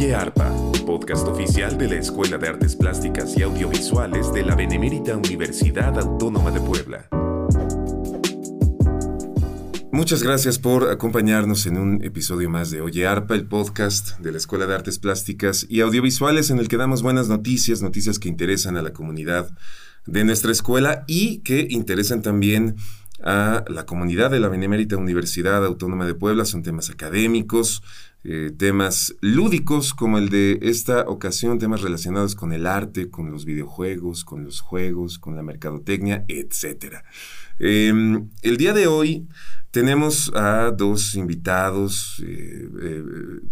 Oye Arpa, podcast oficial de la Escuela de Artes Plásticas y Audiovisuales de la Benemérita Universidad Autónoma de Puebla. Muchas gracias por acompañarnos en un episodio más de Oye Arpa, el podcast de la Escuela de Artes Plásticas y Audiovisuales en el que damos buenas noticias, noticias que interesan a la comunidad de nuestra escuela y que interesan también a la comunidad de la Benemérita Universidad Autónoma de Puebla. Son temas académicos, eh, temas lúdicos como el de esta ocasión, temas relacionados con el arte, con los videojuegos, con los juegos, con la mercadotecnia, etc. Em, el día de hoy tenemos a dos invitados, eh, eh,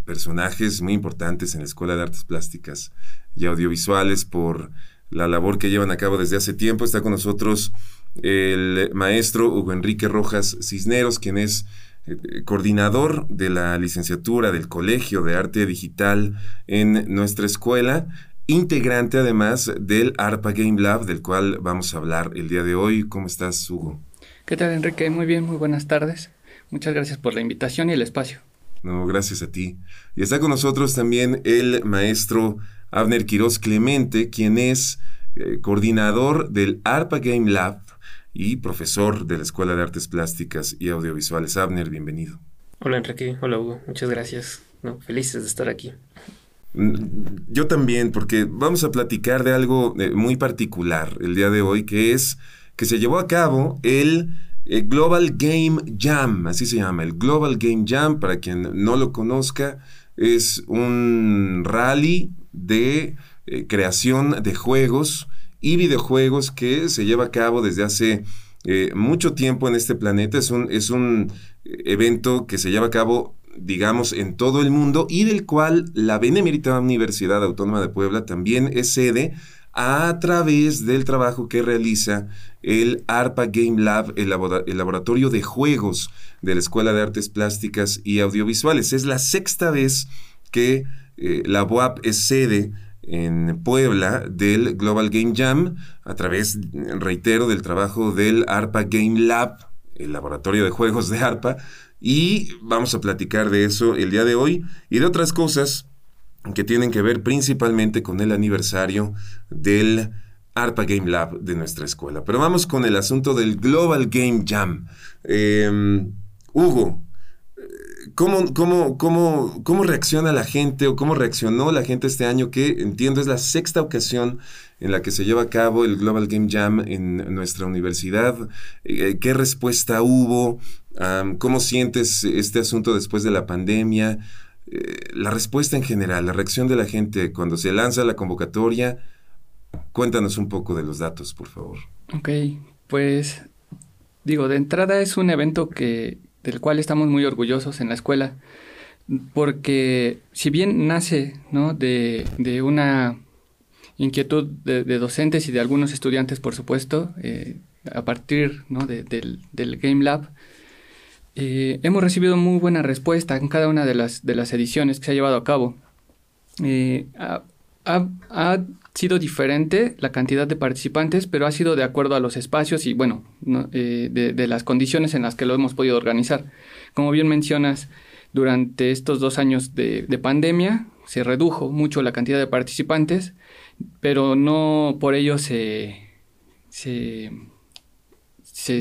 personajes muy importantes en la Escuela de Artes Plásticas y Audiovisuales por la labor que llevan a cabo desde hace tiempo. Está con nosotros el maestro Hugo Enrique Rojas Cisneros, quien es eh, coordinador de la licenciatura del Colegio de Arte Digital en nuestra escuela, integrante además del ARPA Game Lab, del cual vamos a hablar el día de hoy. ¿Cómo estás, Hugo? ¿Qué tal, Enrique? Muy bien, muy buenas tardes. Muchas gracias por la invitación y el espacio. No, gracias a ti. Y está con nosotros también el maestro Abner Quiroz Clemente, quien es eh, coordinador del ARPA Game Lab y profesor de la Escuela de Artes Plásticas y Audiovisuales. Abner, bienvenido. Hola Enrique, hola Hugo, muchas gracias. felices de estar aquí. Mm, yo también, porque vamos a platicar de algo eh, muy particular el día de hoy, que es que se llevó a cabo el eh, Global Game Jam, así se llama, el Global Game Jam, para quien no lo conozca, es un rally de eh, creación de juegos y videojuegos que se lleva a cabo desde hace eh, mucho tiempo en este planeta. Es un, es un evento que se lleva a cabo digamos, en todo el mundo y del cual la Benemérita Universidad Autónoma de Puebla también es sede a través del trabajo que realiza el ARPA Game Lab, el, laboratorio de juegos de la Escuela de Artes Plásticas y Audiovisuales. Es la sexta vez que eh, la UAP es sede en Puebla del Global Game Jam a través, reitero, del trabajo del ARPA Game Lab, el laboratorio de juegos de ARPA, y vamos a platicar de eso el día de hoy y de otras cosas que tienen que ver principalmente con el aniversario del ARPA Game Lab de nuestra escuela. Pero vamos con el asunto del Global Game Jam. Em, Hugo, ¿Cómo, cómo, cómo, ¿Cómo reacciona la gente o cómo reaccionó la gente este año que entiendo es la sexta ocasión en la que se lleva a cabo el Global Game Jam en nuestra universidad? Eh, ¿Qué respuesta hubo? ¿Cómo sientes este asunto después de la pandemia? Eh, la respuesta en general, la reacción de la gente cuando se lanza la convocatoria. Cuéntanos un poco de los datos, por favor. Ok, pues digo, de entrada es un evento que del cual estamos muy orgullosos en la escuela, porque si bien nace ¿no? de, de, una inquietud de, docentes y de algunos estudiantes, por supuesto, eh, a partir ¿no? del, del, Game Lab, eh, hemos recibido muy buena respuesta en cada una de las, de las ediciones que se ha llevado a cabo. Eh, ha, ha, sido diferente la cantidad de participantes, pero ha sido de acuerdo a los espacios y, bueno, eh, de, las condiciones en las que lo hemos podido organizar. Como bien mencionas, durante estos dos años de, pandemia se redujo mucho la cantidad de participantes, pero no por ello se, se,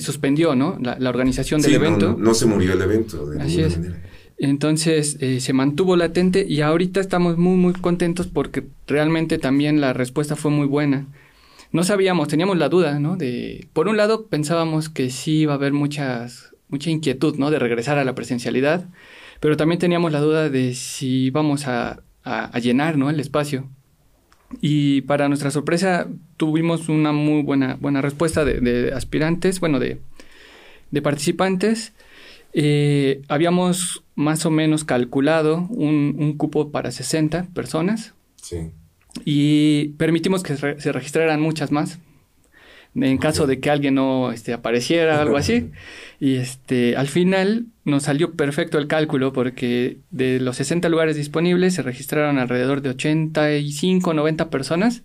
suspendió ¿no? la, organización del evento. No, se murió el evento. De Así es. Manera. Entonces eh, se mantuvo latente y ahorita estamos muy muy contentos porque realmente también la respuesta fue muy buena. No sabíamos, teníamos la duda, ¿no? De, por un lado pensábamos que sí iba a haber muchas, mucha inquietud, ¿no? De regresar a la presencialidad, pero también teníamos la duda de si íbamos a, a, llenar, ¿no? El espacio. Y para nuestra sorpresa tuvimos una muy buena, buena respuesta de, de aspirantes, bueno, de, de participantes eh, habíamos más o menos calculado un, cupo para 60 personas. Sí. Y permitimos que se registraran muchas más. En caso de que alguien no este, apareciera o algo así. Y este, al final nos salió perfecto el cálculo porque de los 60 lugares disponibles se registraron alrededor de 85, 90 personas.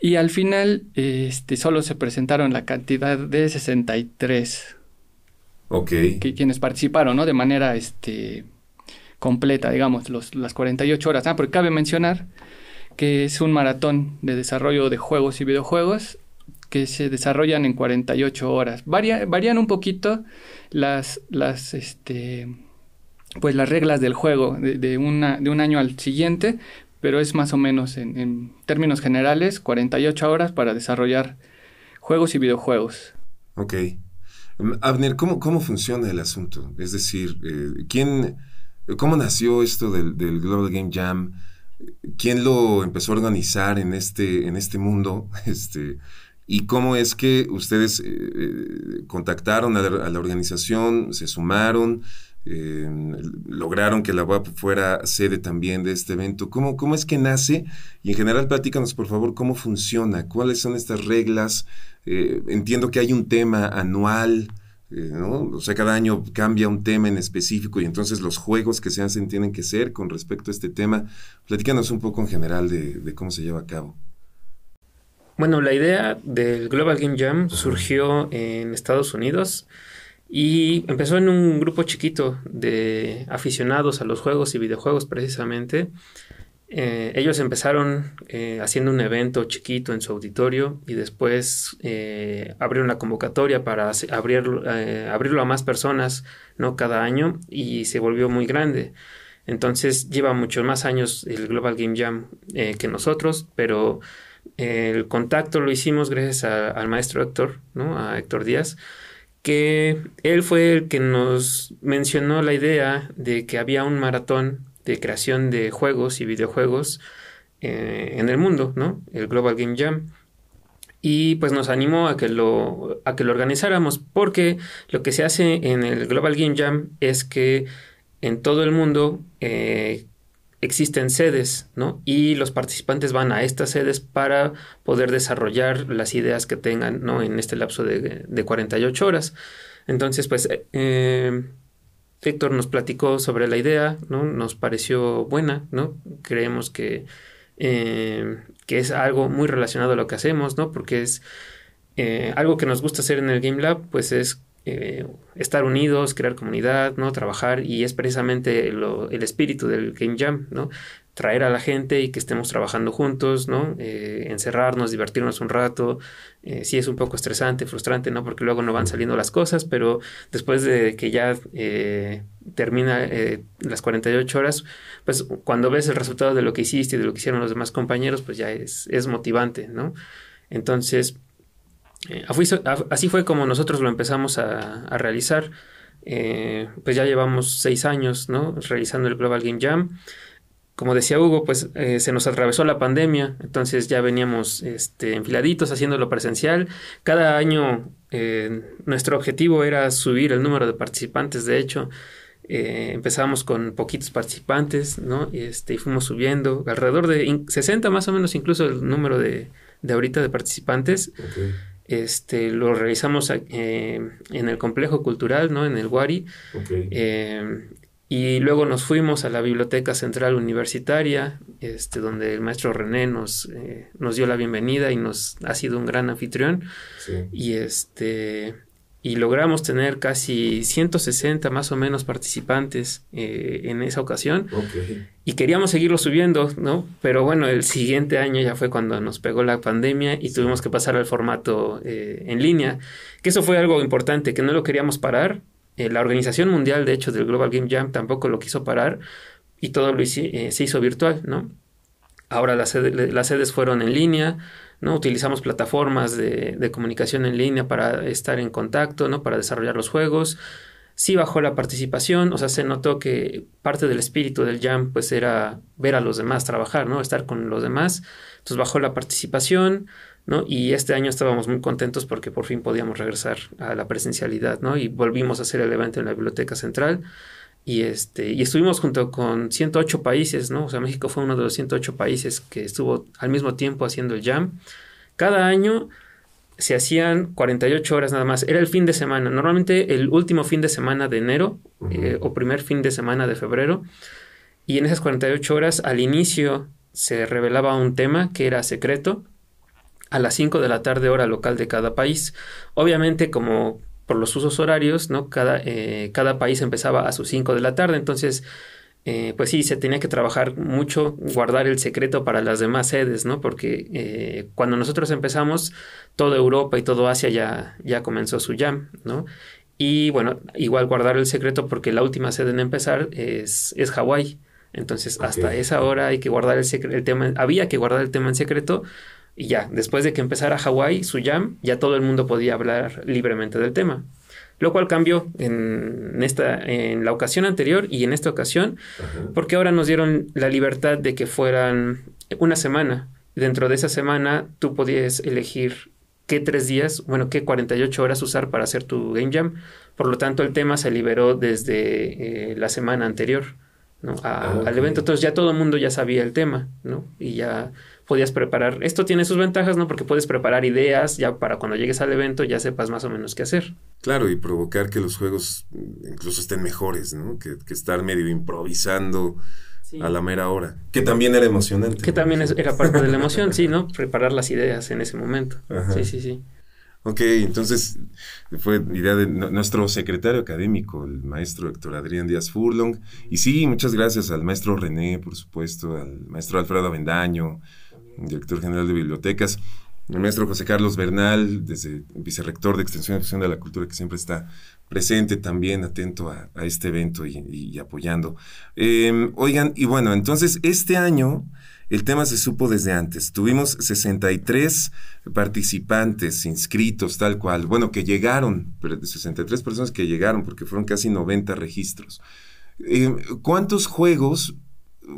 Y al final este, solo se presentaron la cantidad de 63 Ok. Que, quienes participaron, ¿no? De manera, este, completa, digamos, los, las 48 horas. Ah, porque cabe mencionar que es un maratón de desarrollo de juegos y videojuegos que se desarrollan en 48 horas. varían un poquito las, las, este, pues las reglas del juego de, una, de un año al siguiente, pero es más o menos en, en, términos generales 48 horas para desarrollar juegos y videojuegos. Ok. Abner, ¿cómo, cómo funciona el asunto? Es decir, eh, ¿quién, ¿cómo nació esto del, Global Game Jam? ¿Quién lo empezó a organizar en este, en este mundo? Este, ¿Y cómo es que ustedes eh, eh, contactaron a la, organización, se sumaron, lograron que la UAP fuera sede también de este evento? ¿Cómo, ¿Cómo es que nace? Y en general, platícanos, por favor, cómo funciona, cuáles son estas reglas, eh, entiendo que hay un tema anual, eh, ¿no? O sea, cada año cambia un tema en específico y entonces los juegos que se hacen tienen que ser con respecto a este tema. Platícanos un poco en general de, cómo se lleva a cabo. Bueno, la idea del Global Game Jam surgió en Estados Unidos y empezó en un grupo chiquito de aficionados a los juegos y videojuegos precisamente. Eh, ellos empezaron eh, haciendo un evento chiquito en su auditorio y después eh, abrieron la convocatoria para abrirlo, a más personas ¿no? cada año y se volvió muy grande. Entonces lleva muchos más años el Global Game Jam que nosotros, pero el contacto lo hicimos gracias al maestro Héctor, ¿no? a Héctor Díaz, que él fue el que nos mencionó la idea de que había un maratón de creación de juegos y videojuegos eh, en el mundo, ¿no? El Global Game Jam. Y pues nos animó a que, lo, a que lo organizáramos porque lo que se hace en el Global Game Jam es que en todo el mundo eh, existen sedes, ¿no? Y los participantes van a estas sedes para poder desarrollar las ideas que tengan, ¿no? En este lapso de, de 48 horas. Entonces, pues, eh, Héctor nos platicó sobre la idea, ¿no? Nos pareció buena, ¿no? Creemos que, eh, que es algo muy relacionado a lo que hacemos, ¿no? Porque es eh, algo que nos gusta hacer en el Game Lab, pues es eh, estar unidos, crear comunidad, ¿no? Trabajar y es precisamente el espíritu del Game Jam, ¿no? Traer a la gente y que estemos trabajando juntos, ¿no? Eh, encerrarnos, divertirnos un rato. Eh, sí es un poco estresante, frustrante, ¿no? Porque luego no van saliendo las cosas, pero después de que ya eh, termina las 48 horas, pues cuando ves el resultado de lo que hiciste y de lo que hicieron los demás compañeros, pues ya es, es motivante, ¿no? Entonces, así fue como nosotros lo empezamos a, a realizar. pues ya llevamos seis años, ¿no? Realizando el Global Game Jam como decía Hugo, pues eh, se nos atravesó la pandemia, entonces ya veníamos este, enfiladitos haciéndolo presencial. Cada año eh, nuestro objetivo era subir el número de participantes, de hecho. Eh, empezamos con poquitos participantes, ¿no? Este, y fuimos subiendo, alrededor de 60 más o menos incluso el número de, de ahorita de participantes. Este, lo realizamos en el complejo cultural, ¿no? En el Wari. Y luego nos fuimos a la Biblioteca Central Universitaria, este, donde el maestro René nos, eh, nos dio la bienvenida y nos ha sido un gran anfitrión. Y este y logramos tener casi 160 más o menos participantes eh, en esa ocasión. Y queríamos seguirlo subiendo, ¿no? Pero bueno, el siguiente año ya fue cuando nos pegó la pandemia y tuvimos que pasar al formato eh, en línea. Que eso fue algo importante, que no lo queríamos parar, eh, la Organización Mundial, de hecho, del Global Game Jam tampoco lo quiso parar y todo lo eh, se hizo virtual, ¿no? Ahora las, sedes fueron en línea, ¿no? Utilizamos plataformas de, comunicación en línea para estar en contacto, ¿no? Para desarrollar los juegos. Sí bajó la participación, o sea, se notó que parte del espíritu del Jam, pues, era ver a los demás trabajar, ¿no? Estar con los demás. Entonces bajó la participación, ¿no? Y este año estábamos muy contentos porque por fin podíamos regresar a la presencialidad, ¿no? Y volvimos a hacer el evento en la Biblioteca Central y, este, y estuvimos junto con 108 países, ¿no? O sea, México fue uno de los 108 países que estuvo al mismo tiempo haciendo el jam. Cada año se hacían 48 horas nada más. Era el fin de semana. Normalmente el último fin de semana de enero eh, o primer fin de semana de febrero. Y en esas 48 horas al inicio se revelaba un tema que era secreto a las 5 de la tarde hora local de cada país. Obviamente como por los usos horarios, ¿no? Cada, eh, cada país empezaba a sus 5 de la tarde, entonces eh, pues sí, se tenía que trabajar mucho, guardar el secreto para las demás sedes, ¿no? Porque eh, cuando nosotros empezamos, toda Europa y todo Asia ya, ya comenzó su jam, ¿no? Y bueno, igual guardar el secreto porque la última sede en empezar es, es Hawái. Entonces, hasta esa hora hay que guardar el, el tema, había que guardar el tema en secreto y ya, después de que empezara Hawái, su jam, ya todo el mundo podía hablar libremente del tema. Lo cual cambió en, esta, en la ocasión anterior y en esta ocasión, porque ahora nos dieron la libertad de que fueran una semana. Dentro de esa semana tú podías elegir qué tres días, bueno, qué 48 horas usar para hacer tu game jam. Por lo tanto, el tema se liberó desde eh, la semana anterior. ¿no? Ah, al evento. Entonces ya todo el mundo ya sabía el tema, ¿no? Y ya podías preparar. Esto tiene sus ventajas, ¿no? Porque puedes preparar ideas ya para cuando llegues al evento ya sepas más o menos qué hacer. Claro, y provocar que los juegos incluso estén mejores, ¿no? Que, estar medio improvisando a la mera hora. Que también era emocionante. Que también era parte de la emoción, sí, ¿no? Preparar las ideas en ese momento. Sí, sí, sí. Ok, entonces fue idea de nuestro secretario académico, el maestro Héctor Adrián Díaz Furlong. Y sí, muchas gracias al maestro René, por supuesto, al maestro Alfredo Avendaño, director general de bibliotecas, el maestro José Carlos Bernal, desde vicerrector de Extensión y Difusión de la Cultura, que siempre está presente también, atento a, este evento y, apoyando. Em, oigan, y bueno, entonces este año el tema se supo desde antes. Tuvimos 63 participantes inscritos, tal cual. Bueno, que llegaron, pero 63 personas que llegaron, porque fueron casi 90 registros. Eh, ¿Cuántos juegos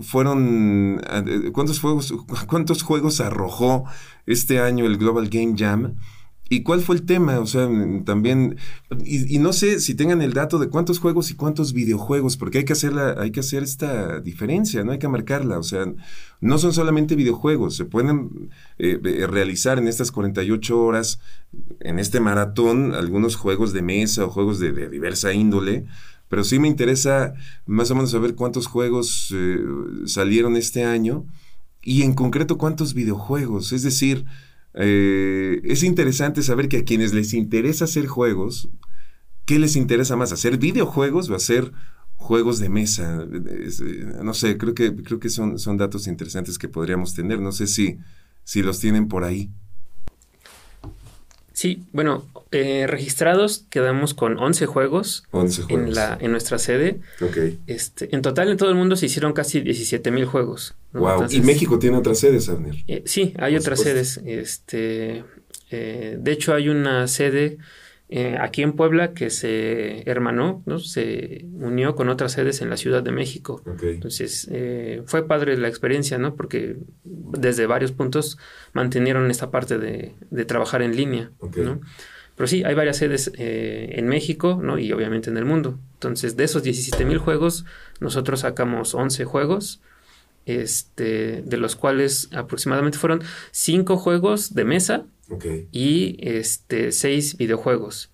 fueron, eh, cuántos juegos, cuántos juegos arrojó este año el Global Game Jam? ¿Y cuál fue el tema? O sea, también, y, no sé si tengan el dato de cuántos juegos y cuántos videojuegos, porque hay que, hacerla, hay que hacer esta diferencia, ¿no? Hay que marcarla. O sea, no son solamente videojuegos, se pueden eh, eh, realizar en estas 48 horas, en este maratón, algunos juegos de mesa o juegos de, diversa índole, pero sí me interesa más o menos saber cuántos juegos eh, salieron este año y en concreto cuántos videojuegos, es decir, eh, es interesante saber que a quienes les interesa hacer juegos, ¿qué les interesa más? ¿Hacer videojuegos o hacer juegos de mesa? Eh, no sé, creo que, creo que son, son datos interesantes que podríamos tener. No sé si, si los tienen por ahí. Sí, bueno, eh, registrados quedamos con 11 juegos, En, la, en nuestra sede. Este, en total en todo el mundo se hicieron casi 17 mil juegos. Wow. ¿Y México tiene otras sedes, Abner? Eh, sí, hay otras sedes. Este, eh, de hecho, hay una sede eh, aquí en Puebla que se hermanó, ¿no? se unió con otras sedes en la Ciudad de México. Entonces, eh, fue padre la experiencia, ¿no? Porque desde varios puntos mantenieron esta parte de, trabajar en línea, ¿no? Pero sí, hay varias sedes eh, en México, ¿no? Y obviamente en el mundo. Entonces, de esos 17 mil juegos, nosotros sacamos 11 juegos, este, de los cuales aproximadamente fueron 5 juegos de mesa, y este, seis videojuegos.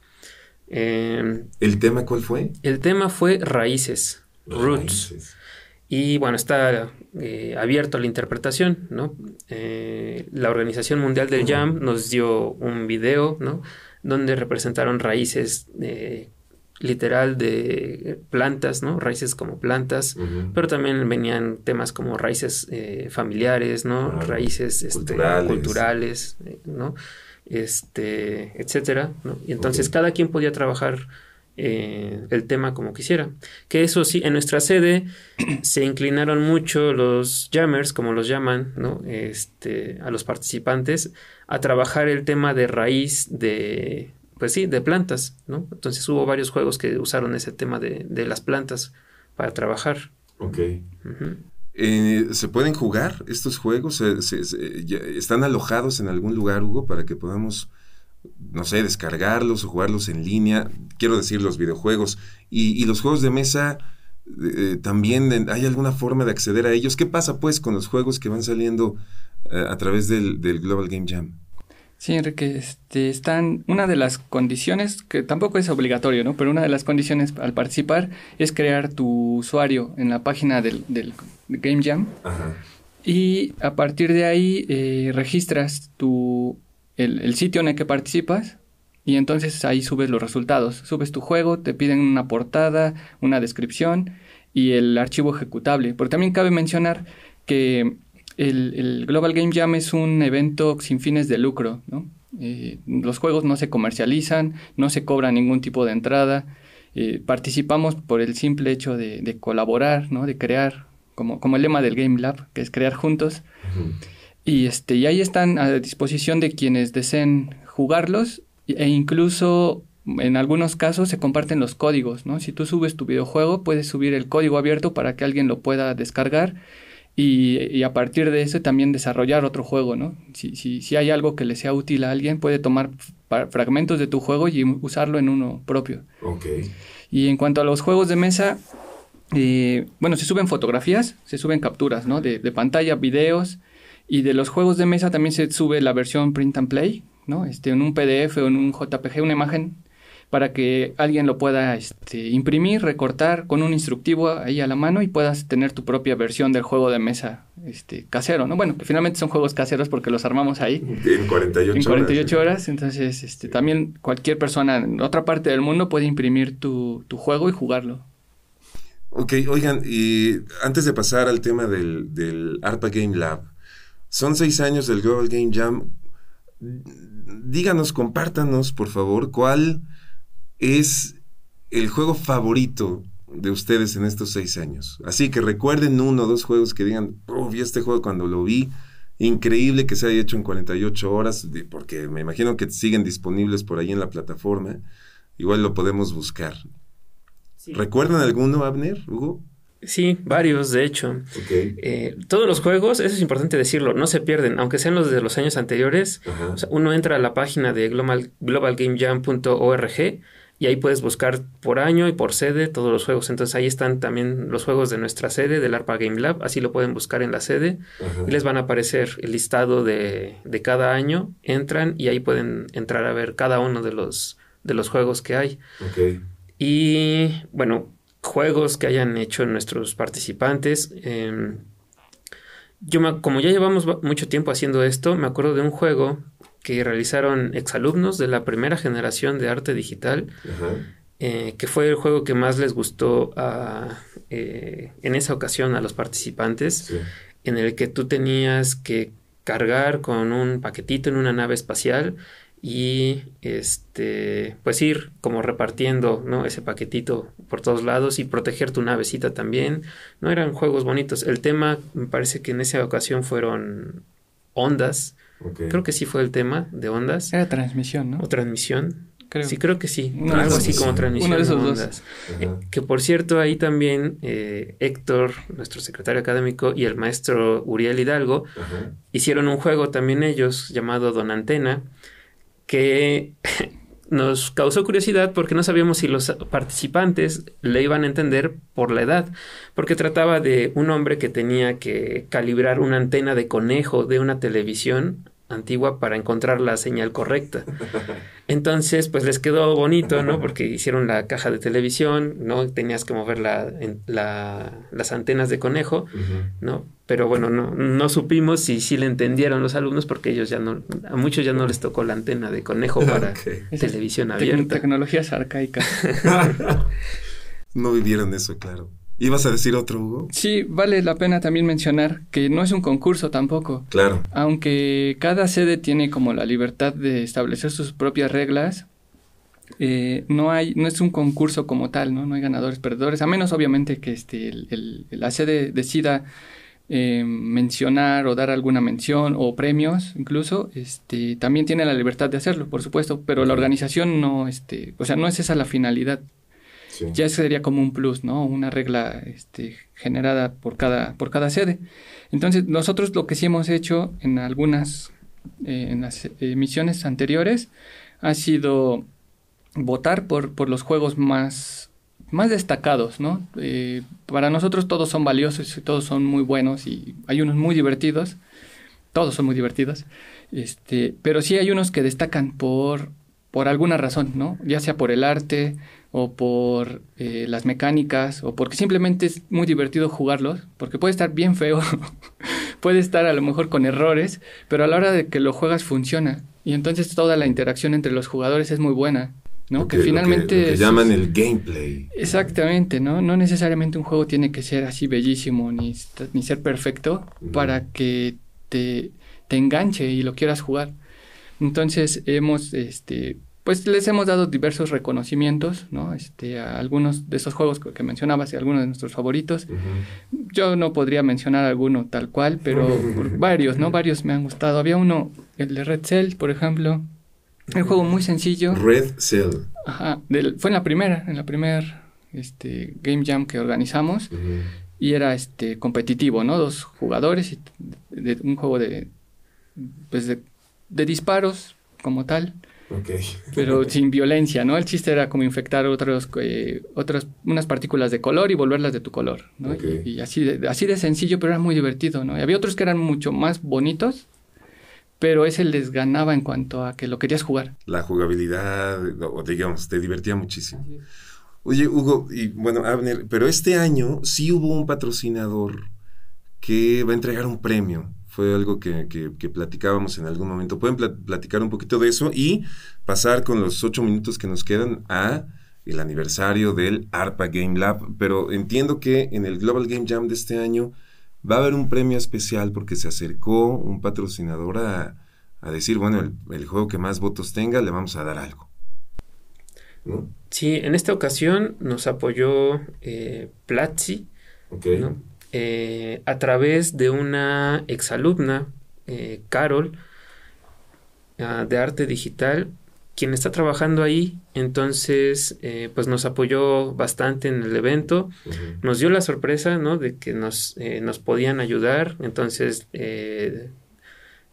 Em, ¿El tema cuál fue? El tema fue Raíces, Roots. Y bueno, está eh, abierto a la interpretación, ¿no? Eh, la Organización Mundial del Jam nos dio un video, ¿no? Donde representaron raíces eh, literal de plantas, ¿no? Raíces como plantas, pero también venían temas como raíces eh, familiares, ¿no? raíces este, culturales. ¿no? Este, etcétera, ¿no? Y entonces cada quien podía trabajar eh, el tema como quisiera. Que eso sí, en nuestra sede se inclinaron mucho los jammers, como los llaman, ¿no? Este, a los participantes, a trabajar el tema de raíz de, pues sí, de plantas, ¿no? Entonces hubo varios juegos que usaron ese tema de, las plantas para trabajar. Ok. Eh, ¿Se pueden jugar estos juegos? ¿Están alojados en algún lugar, Hugo, para que podamos, no sé, descargarlos o jugarlos en línea? Quiero decir, los videojuegos. Y, los juegos de mesa, eh, también hay alguna forma de acceder a ellos. ¿Qué pasa, pues, con los juegos que van saliendo eh, a través del Global Game Jam? Sí, Enrique, este, están, una de las condiciones, que tampoco es obligatorio, ¿no? Pero una de las condiciones al participar es crear tu usuario en la página del, del Game Jam. Y a partir de ahí eh, registras tu, el, el, sitio en el que participas y entonces ahí subes los resultados. Subes tu juego, te piden una portada, una descripción y el archivo ejecutable. Porque también cabe mencionar que el, Global Game Jam es un evento sin fines de lucro, ¿no? Eh, los juegos no se comercializan, no se cobra ningún tipo de entrada. Eh, participamos por el simple hecho de, colaborar, ¿no? de crear, como, como el lema del Game Lab, que es crear juntos. Y, este, y ahí están a disposición de quienes deseen jugarlos e incluso en algunos casos se comparten los códigos, ¿no? Si tú subes tu videojuego, puedes subir el código abierto para que alguien lo pueda descargar y, a partir de eso también desarrollar otro juego, ¿no? Si, si, si hay algo que le sea útil a alguien, puede tomar fragmentos de tu juego y usarlo en uno propio. Ok. Y en cuanto a los juegos de mesa, eh, bueno, se suben fotografías, se suben capturas, ¿no? De, de, pantalla, videos, y de los juegos de mesa también se sube la versión print and play, ¿no? Este, en un PDF o en un JPG, una imagen para que alguien lo pueda este, imprimir, recortar con un instructivo ahí a la mano y puedas tener tu propia versión del juego de mesa este, casero, ¿no? Bueno, que finalmente son juegos caseros porque los armamos ahí. En 48 horas. En 48 horas, entonces este, también cualquier persona en otra parte del mundo puede imprimir tu, tu juego y jugarlo. Ok, oigan, y antes de pasar al tema del, del ARPA Game Lab, son seis años del Global Game Jam. Díganos, compártanos, por favor, cuál es el juego favorito de ustedes en estos seis años? Así que recuerden uno o dos juegos que digan, oh, vi este juego cuando lo vi. Increíble que se haya hecho en 48 horas, porque me imagino que siguen disponibles por ahí en la plataforma. Igual lo podemos buscar. ¿Recuerdan alguno, Abner, Hugo? Sí, varios, de hecho. Eh, todos los juegos, eso es importante decirlo, no se pierden, aunque sean los de los años anteriores. uno entra a la página de global, globalgamejam.org y ahí puedes buscar por año y por sede todos los juegos. Entonces ahí están también los juegos de nuestra sede, del ARPA Game Lab, así lo pueden buscar en la sede y les van a aparecer el listado de, de, cada año, entran y ahí pueden entrar a ver cada uno de los, de los juegos que hay. Y bueno, juegos que hayan hecho nuestros participantes. Em, yo como ya llevamos mucho tiempo haciendo esto, me acuerdo de un juego que realizaron exalumnos de la primera generación de arte digital, eh, que fue el juego que más les gustó eh, en esa ocasión a los participantes, en el que tú tenías que cargar con un paquetito en una nave espacial y este pues ir como repartiendo ¿no? ese paquetito por todos lados y proteger tu navecita también. No eran juegos bonitos. El tema me parece que en esa ocasión fueron ondas Creo que sí fue el tema de ondas. Era transmisión, ¿no? O transmisión. Sí, creo que sí. Algo así como transmisión de, esos ondas. Eh, que por cierto, ahí también eh, Héctor, nuestro secretario académico, y el maestro Uriel Hidalgo hicieron un juego también ellos llamado Don Antena, que nos causó curiosidad porque no sabíamos si los participantes le iban a entender por la edad, porque trataba de un hombre que tenía que calibrar una antena de conejo de una televisión antigua para encontrar la señal correcta. Entonces, pues les quedó bonito, ¿no? Porque hicieron la caja de televisión, ¿no? Tenías que mover la, las antenas de conejo, ¿no? Pero bueno, no, no supimos si sí le entendieron los alumnos porque ellos ya no, a muchos ya no les tocó la antena de conejo para televisión abierta. tecnologías arcaicas. no vivieron eso, claro. ¿Ibas a decir otro, Hugo? Sí, vale la pena también mencionar que no es un concurso tampoco. Claro. Aunque cada sede tiene como la libertad de establecer sus propias reglas, eh, no hay, no es un concurso como tal, ¿no? No hay ganadores, perdedores, a menos obviamente que este, el, la sede decida eh, mencionar o dar alguna mención o premios incluso, este, también tiene la libertad de hacerlo, por supuesto, pero la organización no, este, o sea, no es esa la finalidad ya sería como un plus, ¿no? Una regla este, generada por cada, por cada sede. Entonces, nosotros lo que sí hemos hecho en algunas, eh, en las emisiones anteriores, ha sido votar por, por los juegos más, más destacados, ¿no? Eh, para nosotros todos son valiosos y todos son muy buenos y hay unos muy divertidos, todos son muy divertidos, este, pero sí hay unos que destacan por, por alguna razón, ¿no? Ya sea por el arte, o por eh, las mecánicas o porque simplemente es muy divertido jugarlos, porque puede estar bien feo, puede estar a lo mejor con errores, pero a la hora de que lo juegas funciona y entonces toda la interacción entre los jugadores es muy buena. ¿no? Que, finalmente... Lo que, es- llaman el gameplay. Exactamente, ¿no? No necesariamente un juego tiene que ser así bellísimo ni, ni ser perfecto para que te, te enganche y lo quieras jugar. Entonces hemos, este, pues les hemos dado diversos reconocimientos, ¿no? Este, a algunos de esos juegos que mencionabas y algunos de nuestros favoritos. Yo no podría mencionar alguno tal cual, pero varios, ¿no? Varios me han gustado. Había uno, el de Red Cell, por ejemplo. Un juego muy sencillo. Red Cell. Ajá, del- fue en la primera, en la primera este, Game Jam que organizamos y era este competitivo, ¿no? Dos jugadores y de, un juego de pues de, de disparos como tal, Pero sin violencia, ¿no? El chiste era como infectar otros eh, otras unas partículas de color y volverlas de tu color, ¿no? Y, y así de, así de sencillo, pero era muy divertido, ¿no? Y había otros que eran mucho más bonitos, pero ese les ganaba en cuanto a que lo querías jugar. La jugabilidad, o digamos, te divertía muchísimo. Oye, Hugo, y bueno, Abner, pero este año sí hubo un patrocinador que va a entregar un premio. Fue algo que, que- que platicábamos en algún momento. ¿Pueden pla- platicar un poquito de eso y pasar con los ocho minutos que nos quedan a el aniversario del ARPA Game Lab? Pero entiendo que en el Global Game Jam de este año va a haber un premio especial porque se acercó un patrocinador a, a decir, bueno, el, el juego que más votos tenga, le vamos a dar algo. ¿No? Sí, en esta ocasión nos apoyó eh, Platzi, Ok. ¿no? Eh, a través de una exalumna, eh, Carol, ah, de arte digital, quien está trabajando ahí, entonces eh, pues nos apoyó bastante en el evento, nos dio la sorpresa, ¿no? De que nos, eh, nos podían ayudar, entonces eh,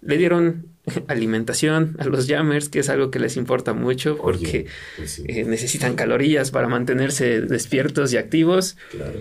le dieron alimentación a los jammers, que es algo que les importa mucho porque Oye, pues sí, necesitan calorías para mantenerse despiertos y activos. claro.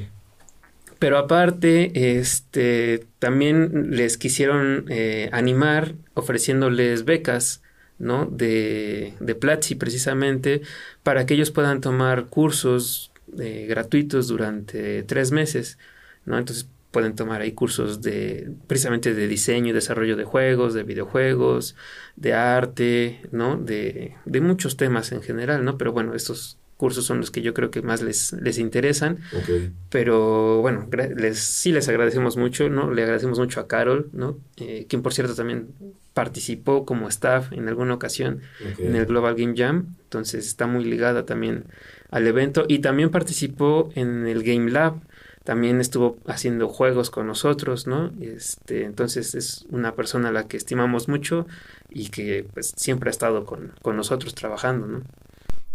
Pero aparte, este, también les quisieron eh, animar ofreciéndoles becas, ¿no? De, de Platzi precisamente, para que ellos puedan tomar cursos eh, gratuitos durante tres meses, ¿no? Entonces pueden tomar ahí cursos de, precisamente de diseño y desarrollo de juegos, de videojuegos, de arte, ¿no? De, de muchos temas en general, ¿no? Pero bueno, estos cursos son los que yo creo que más les, les interesan. Ok. Pero bueno, les, sí les agradecemos mucho, ¿no? Le agradecemos mucho a Carol, ¿no? Eh, quien por cierto también participó como staff en alguna ocasión ok. en el Global Game Jam, entonces está muy ligada también al evento y también participó en el Game Lab, también estuvo haciendo juegos con nosotros, ¿no? Este, entonces es una persona a la que estimamos mucho y que pues siempre ha estado con, con nosotros trabajando, ¿no?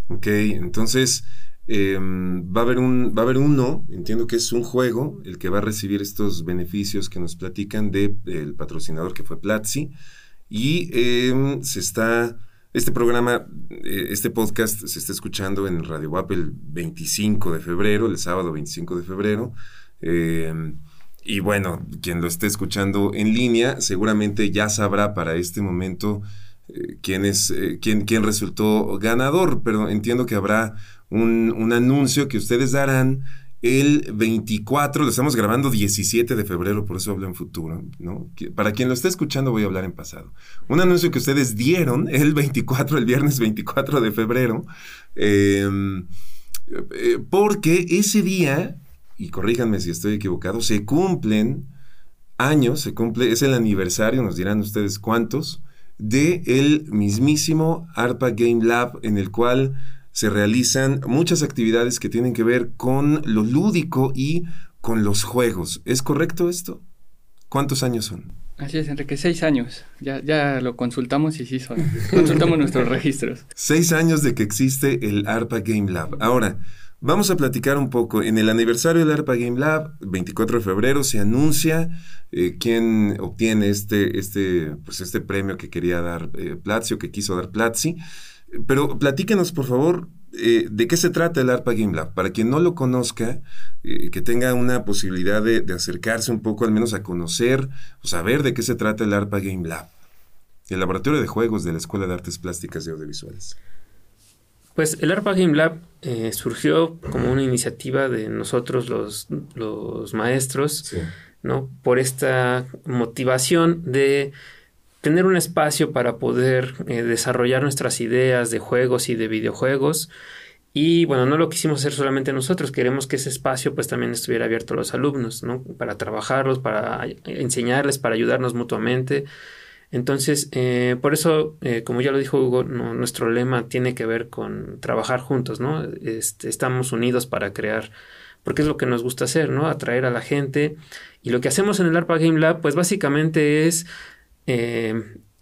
Ok, entonces em, va, a haber un, va a haber uno, entiendo que es un juego, el que va a recibir estos beneficios que nos platican de, del patrocinador que fue Platzi. Y em, se está, este programa, eh, este podcast se está escuchando en Radio WAP el 25 de febrero, el sábado 25 de febrero. Em, y bueno, quien lo esté escuchando en línea seguramente ya sabrá para este momento quién, es, eh, quién, quién resultó ganador, pero entiendo que habrá un, un anuncio que ustedes darán el 24, lo estamos grabando 17 de febrero, por eso hablo en futuro, ¿no? Para quien lo esté escuchando voy a hablar en pasado. Un anuncio que ustedes dieron el 24, el viernes 24 de febrero, eh, eh, porque ese día, y corríjanme si estoy equivocado, se cumplen años, se cumple, es el aniversario, nos dirán ustedes cuántos, de el mismísimo ARPA Game Lab, en el cual se realizan muchas actividades que tienen que ver con lo lúdico y con los juegos. ¿Es correcto esto? ¿Cuántos años son? Así es, Enrique, seis años. Ya, ya lo consultamos y sí son. Consultamos nuestros registros. Seis años de que existe el ARPA Game Lab. Ahora, vamos a platicar un poco. En el aniversario del ARPA Game Lab, 24 de febrero, se anuncia eh, quién obtiene este, este, pues este premio que quería dar eh, Platzi o que quiso dar Platzi. Pero platíquenos, por favor, eh, de qué se trata el ARPA Game Lab. Para quien no lo conozca, que tenga una posibilidad de, de acercarse un poco, al menos a conocer o saber de qué se trata el ARPA Game Lab. El laboratorio de juegos de la Escuela de Artes Plásticas y Audiovisuales. Pues el ARPA Game Lab eh, surgió como una iniciativa de nosotros los, los maestros, Sí. ¿no? Por esta motivación de tener un espacio para poder eh, desarrollar nuestras ideas de juegos y de videojuegos. Y bueno, no lo quisimos hacer solamente nosotros, queremos que ese espacio pues también estuviera abierto a los alumnos, ¿no? Para trabajarlos, para enseñarles, para ayudarnos mutuamente. Entonces, eh, por eso, eh, como ya lo dijo Hugo, nuestro lema tiene que ver con trabajar juntos, ¿no? Este, estamos unidos para crear, porque es lo que nos gusta hacer, ¿no? Atraer a la gente. Y lo que hacemos en el ARPA Game Lab, pues básicamente es eh,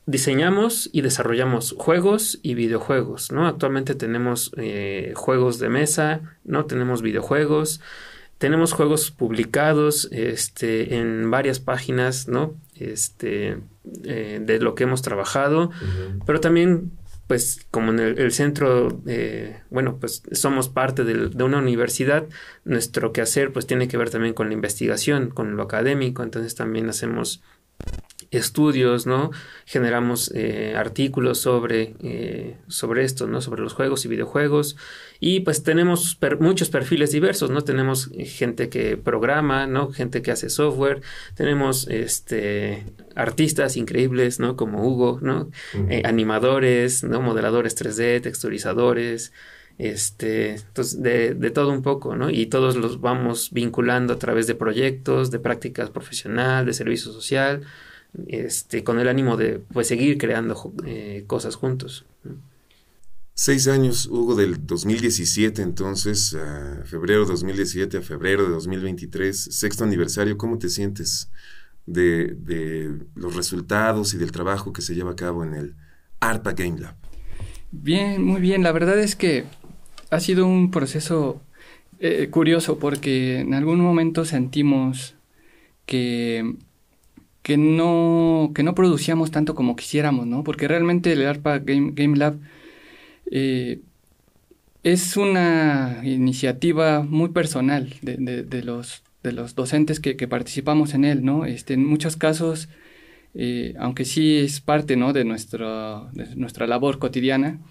diseñamos y desarrollamos juegos y videojuegos, ¿no? Actualmente tenemos juegos de mesa, ¿no? Tenemos videojuegos, tenemos juegos publicados este, en varias páginas, ¿no? Este, eh, de lo que hemos trabajado, pero también, pues, como en el, centro, bueno, pues somos parte de una universidad, nuestro quehacer, pues, tiene que ver también con la investigación, con lo académico, entonces también hacemos estudios, ¿no? Generamos eh, artículos sobre, eh, sobre esto, ¿no? Sobre los juegos y videojuegos. Y pues tenemos muchos perfiles diversos, ¿no? Tenemos gente que programa, ¿no? Gente que hace software. Tenemos este, artistas increíbles, ¿no? Como Hugo, ¿no? Eh, animadores, ¿no? Modeladores 3D, texturizadores. Este, entonces, de, de todo un poco, ¿no? Y todos los vamos vinculando a través de proyectos, de prácticas profesional, de servicio social este, con el ánimo de pues, seguir creando eh, cosas juntos. Seis años, Hugo, del 2017, entonces, a febrero de 2017 a febrero de 2023, sexto aniversario, ¿cómo te sientes de, de, los resultados y del trabajo que se lleva a cabo en el ARPA Game Lab? Bien, muy bien. La verdad es que ha sido un proceso eh, curioso porque en algún momento sentimos que que no, que no producíamos tanto como quisiéramos, ¿no? Porque realmente el ARPA Game, Lab eh, es una iniciativa muy personal de, los, de los docentes que, participamos en él, ¿no? Este, en muchos casos, eh, aunque sí es parte, ¿no? De, nuestro, de nuestra labor cotidiana,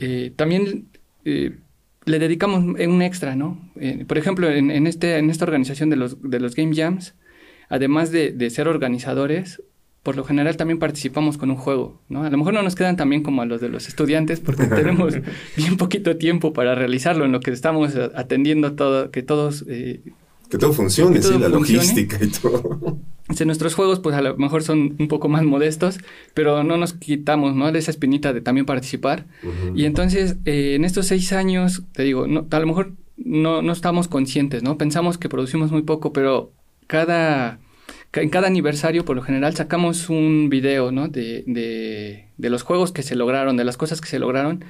eh, también le dedicamos un extra, ¿no? por ejemplo, en, en, este, en esta organización de los, de los Game Jams, además de, ser organizadores, por lo general también participamos con un juego, ¿no? A lo mejor no nos quedan también como a los de los estudiantes porque tenemos bien poquito tiempo para realizarlo en lo que estamos atendiendo todo, que todos... Eh, que todo funcione, sí, la logística y todo. nuestros juegos pues a lo mejor son un poco más modestos, pero no nos quitamos, ¿no? De esa espinita de también participar. Y entonces, eh, en estos seis años, te digo, no, a lo mejor no, no estamos conscientes, ¿no? Pensamos que producimos muy poco, pero cada, en cada aniversario, por lo general, sacamos un video, ¿no? De, de, los juegos que se lograron, de las cosas que se lograron.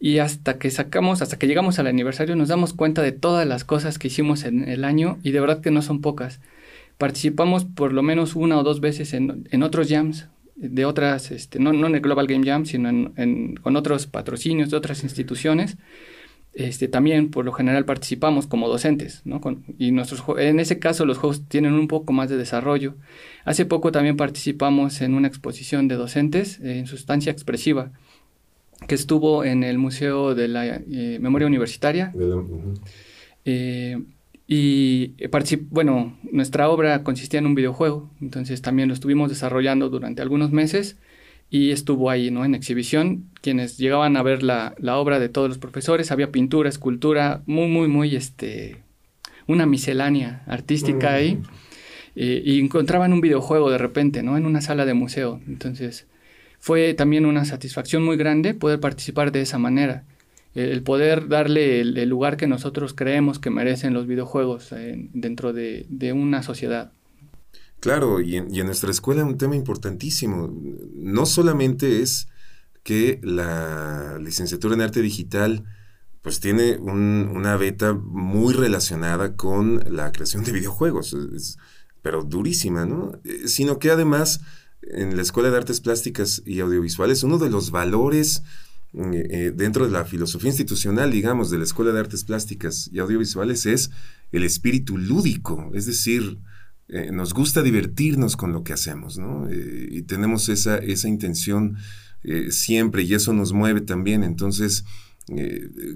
Y hasta que sacamos, hasta que llegamos al aniversario, nos damos cuenta de todas las cosas que hicimos en el año y de verdad que no son pocas. Participamos por lo menos una o dos veces en, en otros jams de otras, este, no, no en el Global Game Jam, sino en, con otros patrocinios de otras instituciones este, también por lo general participamos como docentes, ¿no? y nuestros, en ese caso los juegos tienen un poco más de desarrollo. Hace poco también participamos en una exposición de docentes en sustancia expresiva que estuvo en el Museo de la eh, Memoria Universitaria. Eh, y bueno, nuestra obra consistía en un videojuego, entonces también lo estuvimos desarrollando durante algunos meses y estuvo ahí, ¿no? En exhibición, quienes llegaban a ver la, obra de todos los profesores, había pintura, escultura, muy, muy, muy, este, una miscelánea artística ahí, y encontraban un videojuego de repente, ¿no? En una sala de museo, entonces fue también una satisfacción muy grande poder participar de esa manera, el poder darle el, lugar que nosotros creemos que merecen los videojuegos eh, dentro de, de una sociedad. Claro, y en, nuestra escuela un tema importantísimo. No solamente es que la licenciatura en arte digital pues tiene una beta muy relacionada con la creación de videojuegos, pero durísima, ¿no? Eh, sino que además en la Escuela de Artes Plásticas y Audiovisuales uno de los valores eh, eh, dentro de la filosofía institucional, digamos, de la Escuela de Artes Plásticas y Audiovisuales es el espíritu lúdico, es decir, eh, nos gusta divertirnos con lo que hacemos, ¿no? Eh, y tenemos esa, esa intención eh, siempre y eso nos mueve también. Entonces,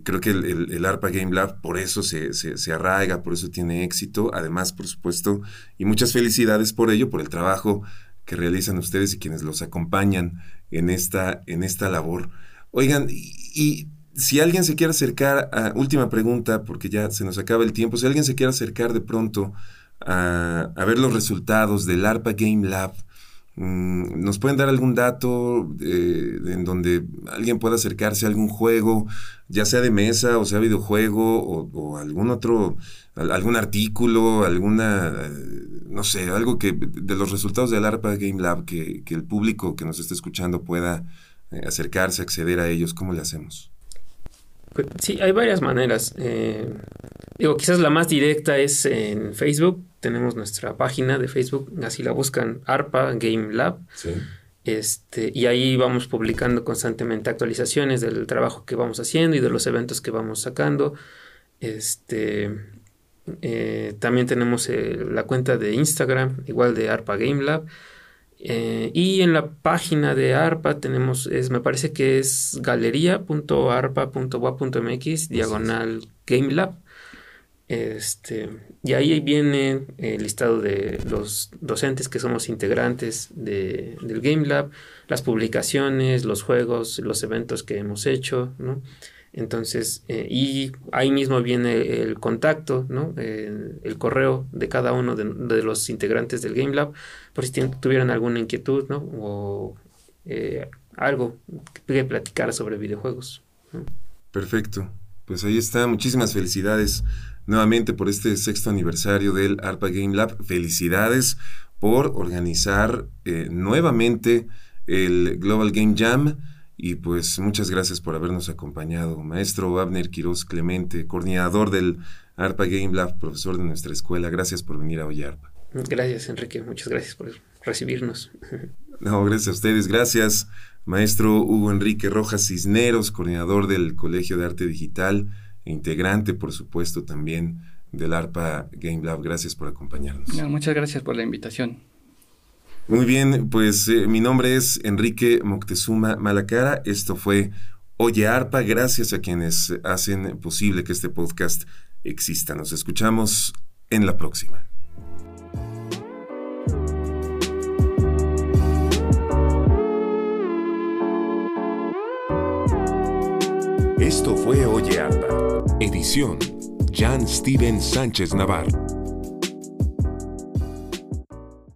creo que el, ARPA Game Lab por eso se, se, arraiga, por eso tiene éxito. Además, por supuesto, y muchas felicidades por ello, por el trabajo que realizan ustedes y quienes los acompañan en esta, en esta labor. Oigan, y, si alguien se quiere acercar a, última pregunta, porque ya se nos acaba el tiempo, si alguien se quiere acercar de pronto a, a ver los resultados del ARPA Game Lab, Mm, ¿Nos pueden dar algún dato eh, en donde alguien pueda acercarse a algún juego, ya sea de mesa o sea videojuego o, algún otro, algún artículo, alguna, eh, no sé, algo que de los resultados del ARPA Game Lab que, el público que nos esté escuchando pueda eh, acercarse, acceder a ellos? ¿Cómo le hacemos? Pues, sí, hay varias maneras. digo, quizás la más directa es en Facebook tenemos nuestra página de Facebook, así la buscan ARPA Game Lab. Este, y ahí vamos publicando constantemente actualizaciones del trabajo que vamos haciendo y de los eventos que vamos sacando. Este, eh, también tenemos eh, la cuenta de Instagram, igual de ARPA Game Lab. Eh, y en la página de ARPA tenemos, es, me parece que es galería.arpa.wa.mx, diagonal Game Lab. Este, y ahí viene el listado de los docentes que somos integrantes de, del Game Lab, las publicaciones, los juegos, los eventos que hemos hecho, ¿no? Entonces, eh, y ahí mismo viene el contacto, ¿no? El, correo de cada uno de, los integrantes del Game Lab, por si tuvieran alguna inquietud, ¿no? O eh, algo que platicar sobre videojuegos. Perfecto. Pues ahí está. Muchísimas felicidades nuevamente por este sexto aniversario del ARPA Game Lab. Felicidades por organizar eh, nuevamente el Global Game Jam. Y pues muchas gracias por habernos acompañado. Maestro Abner Quiroz Clemente, coordinador del ARPA Game Lab, profesor de nuestra escuela. Gracias por venir a hoy ARPA. Gracias, Enrique. Muchas gracias por recibirnos. No, gracias a ustedes. Gracias, maestro Hugo Enrique Rojas Cisneros, coordinador del Colegio de Arte Digital integrante, por supuesto, también del ARPA Game Lab. Gracias por acompañarnos. muchas gracias por la invitación. Muy bien, pues eh, mi nombre es Enrique Moctezuma Malacara. Esto fue Oye ARPA. Gracias a quienes hacen posible que este podcast exista. Nos escuchamos en la próxima. Esto fue Oye ARPA. Edición Jan Steven Sánchez Navarro.